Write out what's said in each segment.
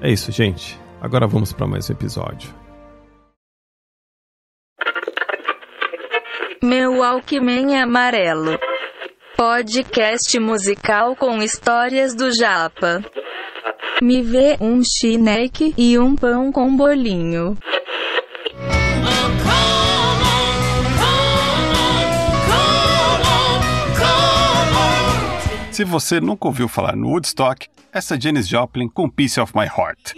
É isso, gente. Agora vamos para mais um episódio. Meu Alckmin Amarelo. Podcast musical com histórias do Japa. Me vê um chineque e um pão com bolinho. Se você nunca ouviu falar no Woodstock, essa Janis Joplin com Piece of My Heart.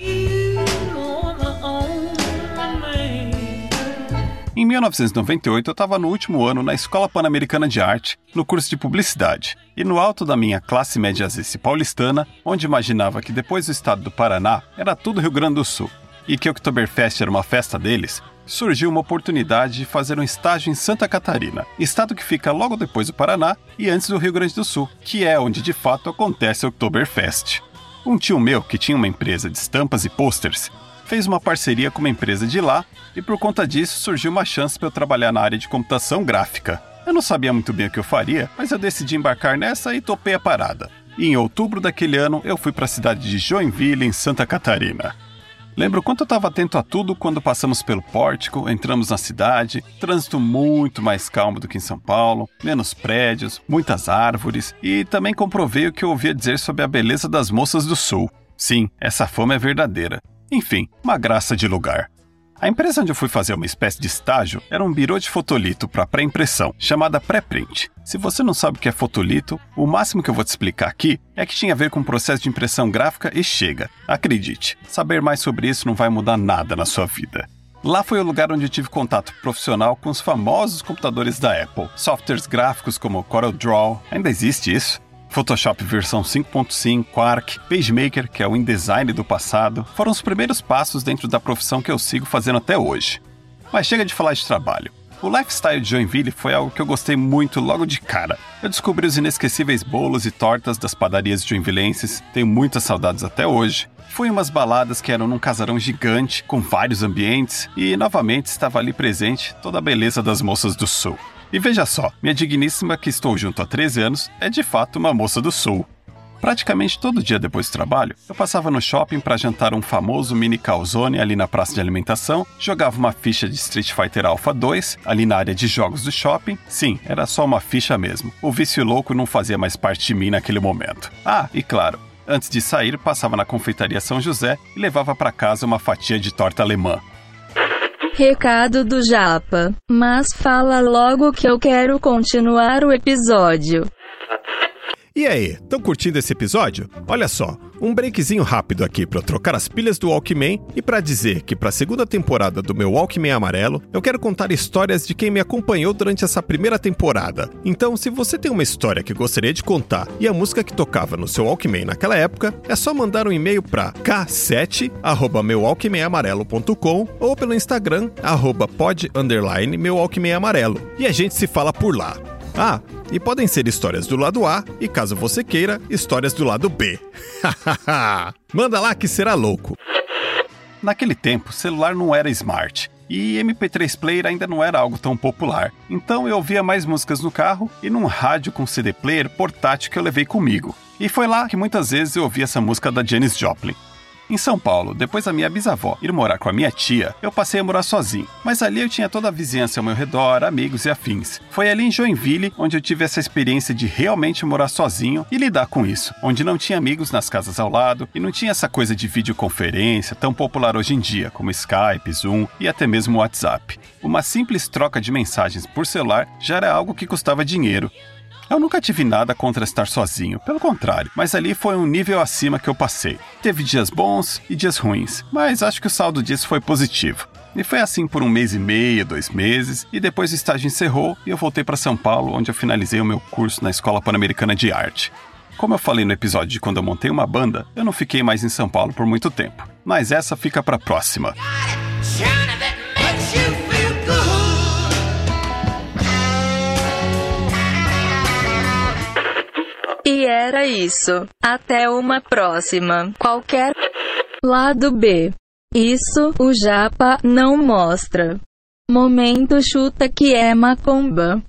Em 1998, eu estava no último ano na Escola Pan-Americana de Arte, no curso de Publicidade. E no alto da minha classe média e paulistana, onde imaginava que depois do estado do Paraná era tudo Rio Grande do Sul, e que Oktoberfest era uma festa deles, surgiu uma oportunidade de fazer um estágio em Santa Catarina, estado que fica logo depois do Paraná e antes do Rio Grande do Sul, que é onde de fato acontece o Oktoberfest. Um tio meu, que tinha uma empresa de estampas e posters, fez uma parceria com uma empresa de lá e por conta disso surgiu uma chance para eu trabalhar na área de computação gráfica. Eu não sabia muito bem o que eu faria, mas eu decidi embarcar nessa e topei a parada. E em outubro daquele ano eu fui para a cidade de Joinville, em Santa Catarina. Lembro quanto eu estava atento a tudo quando passamos pelo pórtico, entramos na cidade, trânsito muito mais calmo do que em São Paulo, menos prédios, muitas árvores e também comprovei o que eu ouvia dizer sobre a beleza das moças do sul. Sim, essa fama é verdadeira. Enfim, uma graça de lugar. A empresa onde eu fui fazer uma espécie de estágio era um birô de fotolito para pré-impressão, chamada pré-print. Se você não sabe o que é fotolito, o máximo que eu vou te explicar aqui é que tinha a ver com o processo de impressão gráfica e chega. Acredite, saber mais sobre isso não vai mudar nada na sua vida. Lá foi o lugar onde eu tive contato profissional com os famosos computadores da Apple, softwares gráficos como CorelDRAW, ainda existe isso, Photoshop versão 5.5, Quark, PageMaker, que é o InDesign do passado, foram os primeiros passos dentro da profissão que eu sigo fazendo até hoje. Mas chega de falar de trabalho. O lifestyle de Joinville foi algo que eu gostei muito logo de cara. Eu descobri os inesquecíveis bolos e tortas das padarias joinvilenses, tenho muitas saudades até hoje. Fui umas baladas que eram num casarão gigante, com vários ambientes, e novamente estava ali presente toda a beleza das moças do sul. E veja só, minha digníssima que estou junto há 13 anos é de fato uma moça do sul. Praticamente todo dia depois do trabalho, eu passava no shopping para jantar um famoso mini calzone ali na praça de alimentação, jogava uma ficha de Street Fighter Alpha 2 ali na área de jogos do shopping. Sim, era só uma ficha mesmo. O vício louco não fazia mais parte de mim naquele momento. Ah, e claro, antes de sair, passava na confeitaria São José e levava para casa uma fatia de torta alemã. Recado do Japa. Mas fala logo que eu quero continuar o episódio. E aí, estão curtindo esse episódio? Olha só, um breakzinho rápido aqui para trocar as pilhas do Walkman e para dizer que para a segunda temporada do meu Walkman amarelo, eu quero contar histórias de quem me acompanhou durante essa primeira temporada. Então, se você tem uma história que gostaria de contar e a música que tocava no seu Walkman naquela época, é só mandar um e-mail para k7@meuwalkmanamarelo.com ou pelo Instagram @pod meu Walkman amarelo. E a gente se fala por lá. Ah, e podem ser histórias do lado A e, caso você queira, histórias do lado B. Manda lá que será louco. Naquele tempo, celular não era smart e MP3 player ainda não era algo tão popular. Então eu ouvia mais músicas no carro e num rádio com CD player portátil que eu levei comigo. E foi lá que muitas vezes eu ouvi essa música da Janis Joplin. Em São Paulo, depois da minha bisavó ir morar com a minha tia, eu passei a morar sozinho. Mas ali eu tinha toda a vizinhança ao meu redor, amigos e afins. Foi ali em Joinville onde eu tive essa experiência de realmente morar sozinho e lidar com isso, onde não tinha amigos nas casas ao lado e não tinha essa coisa de videoconferência tão popular hoje em dia, como Skype, Zoom e até mesmo WhatsApp. Uma simples troca de mensagens por celular já era algo que custava dinheiro, eu nunca tive nada contra estar sozinho, pelo contrário, mas ali foi um nível acima que eu passei. Teve dias bons e dias ruins, mas acho que o saldo disso foi positivo. E foi assim por um mês e meio, dois meses, e depois o estágio encerrou e eu voltei para São Paulo, onde eu finalizei o meu curso na Escola Pan-Americana de Arte. Como eu falei no episódio de quando eu montei uma banda, eu não fiquei mais em São Paulo por muito tempo. Mas essa fica para próxima. Era isso. Até uma próxima. Qualquer lado B. Isso o japa não mostra. Momento chuta que é macumba.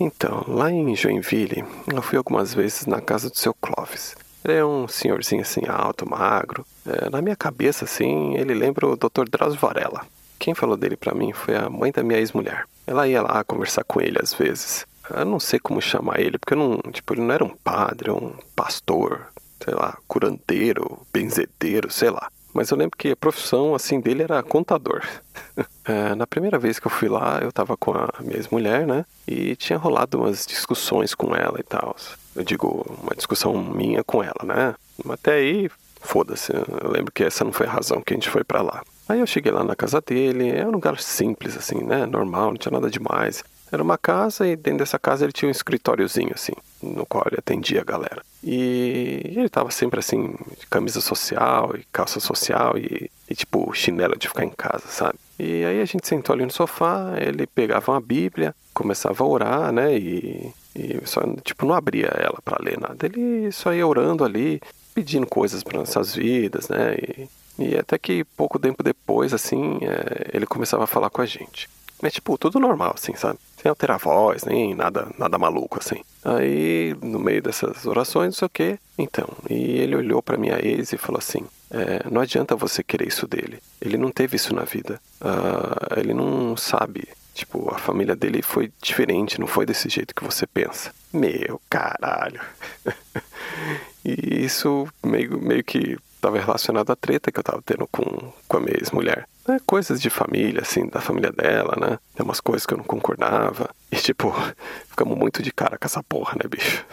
Então, lá em Joinville, eu fui algumas vezes na casa do seu Clóvis. Ele é um senhorzinho assim, alto, magro. É, na minha cabeça, assim, ele lembra o Dr. Drauzio Varela. Quem falou dele para mim foi a mãe da minha ex-mulher. Ela ia lá conversar com ele às vezes. Eu não sei como chamar ele, porque eu não, tipo, ele não era um padre, um pastor, sei lá, curandeiro, benzedeiro, sei lá. Mas eu lembro que a profissão assim dele era contador. é, na primeira vez que eu fui lá, eu tava com a minha ex-mulher, né? E tinha rolado umas discussões com ela e tal. Eu digo, uma discussão minha com ela, né? Até aí, foda-se. Eu lembro que essa não foi a razão que a gente foi para lá. Aí eu cheguei lá na casa dele, era um lugar simples, assim, né? Normal, não tinha nada demais. Era uma casa e dentro dessa casa ele tinha um escritóriozinho, assim, no qual ele atendia a galera. E ele tava sempre assim, de camisa social e calça social e, e tipo chinelo de ficar em casa, sabe? E aí a gente sentou ali no sofá, ele pegava uma Bíblia, começava a orar, né? E, e só, tipo, não abria ela para ler nada. Ele só ia orando ali, pedindo coisas para nossas vidas, né? E, e até que pouco tempo depois, assim, é, ele começava a falar com a gente. Mas, tipo, tudo normal, assim, sabe? Sem alterar a voz, nem nada, nada maluco, assim. Aí, no meio dessas orações, não sei o quê. Então, e ele olhou para minha ex e falou assim: é, Não adianta você querer isso dele. Ele não teve isso na vida. Uh, ele não sabe. Tipo, a família dele foi diferente, não foi desse jeito que você pensa. Meu caralho. e isso meio, meio que estava relacionado à treta que eu estava tendo com, com a minha ex-mulher. É, coisas de família, assim, da família dela, né? Tem umas coisas que eu não concordava. E, tipo, ficamos muito de cara com essa porra, né, bicho?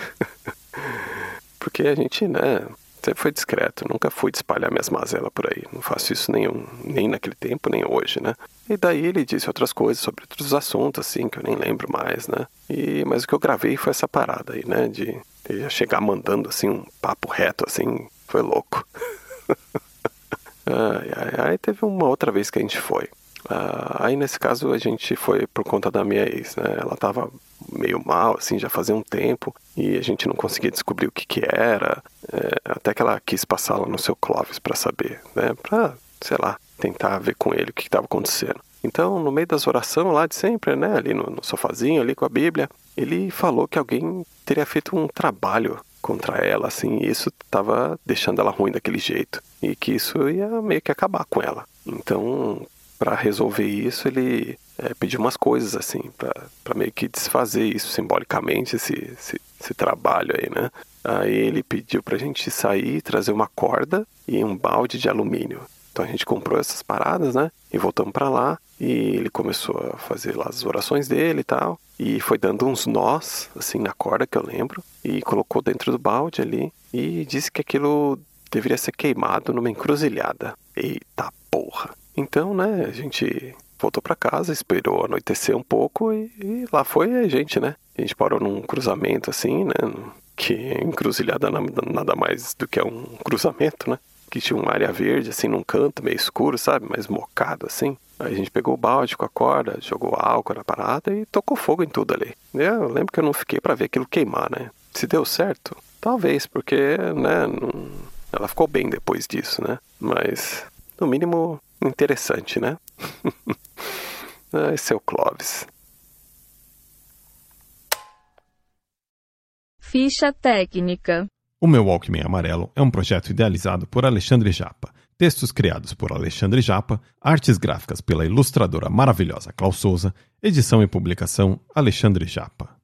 Porque a gente, né, sempre foi discreto. Nunca fui de espalhar minhas mazelas por aí. Não faço isso nenhum, nem naquele tempo, nem hoje, né? E daí ele disse outras coisas sobre outros assuntos, assim, que eu nem lembro mais, né? E, mas o que eu gravei foi essa parada aí, né? De, de chegar mandando, assim, um papo reto, assim, foi louco. ai, ai, aí teve uma outra vez que a gente foi. Uh, aí nesse caso a gente foi por conta da minha ex, né? Ela tava meio mal, assim, já fazia um tempo e a gente não conseguia descobrir o que que era. É, até que ela quis passar lá no seu Clóvis para saber, né? Pra, sei lá, tentar ver com ele o que estava acontecendo. Então, no meio das orações lá de sempre, né? Ali no, no sofazinho, ali com a Bíblia, ele falou que alguém teria feito um trabalho contra ela, assim, e isso estava deixando ela ruim daquele jeito e que isso ia meio que acabar com ela. Então, para resolver isso, ele é, pediu umas coisas assim, para meio que desfazer isso simbolicamente, esse, esse, esse, trabalho aí, né? Aí ele pediu pra gente sair, trazer uma corda e um balde de alumínio. Então a gente comprou essas paradas, né? E voltamos para lá e ele começou a fazer lá as orações dele e tal. E foi dando uns nós, assim, na corda que eu lembro. E colocou dentro do balde ali. E disse que aquilo deveria ser queimado numa encruzilhada. Eita porra! Então, né, a gente voltou para casa, esperou anoitecer um pouco e, e, lá foi a gente, né? A gente parou num cruzamento assim, né? Que encruzilhada nada mais do que um cruzamento, né? que tinha uma área verde, assim, num canto meio escuro, sabe? Mais mocado, assim. Aí a gente pegou o balde com a corda, jogou álcool na parada e tocou fogo em tudo ali. Eu lembro que eu não fiquei para ver aquilo queimar, né? Se deu certo, talvez, porque, né, não... ela ficou bem depois disso, né? Mas, no mínimo, interessante, né? Esse é o Clóvis. Ficha técnica. O meu Walkman Amarelo é um projeto idealizado por Alexandre Japa, textos criados por Alexandre Japa, artes gráficas pela ilustradora maravilhosa Klaus Souza, edição e publicação Alexandre Japa.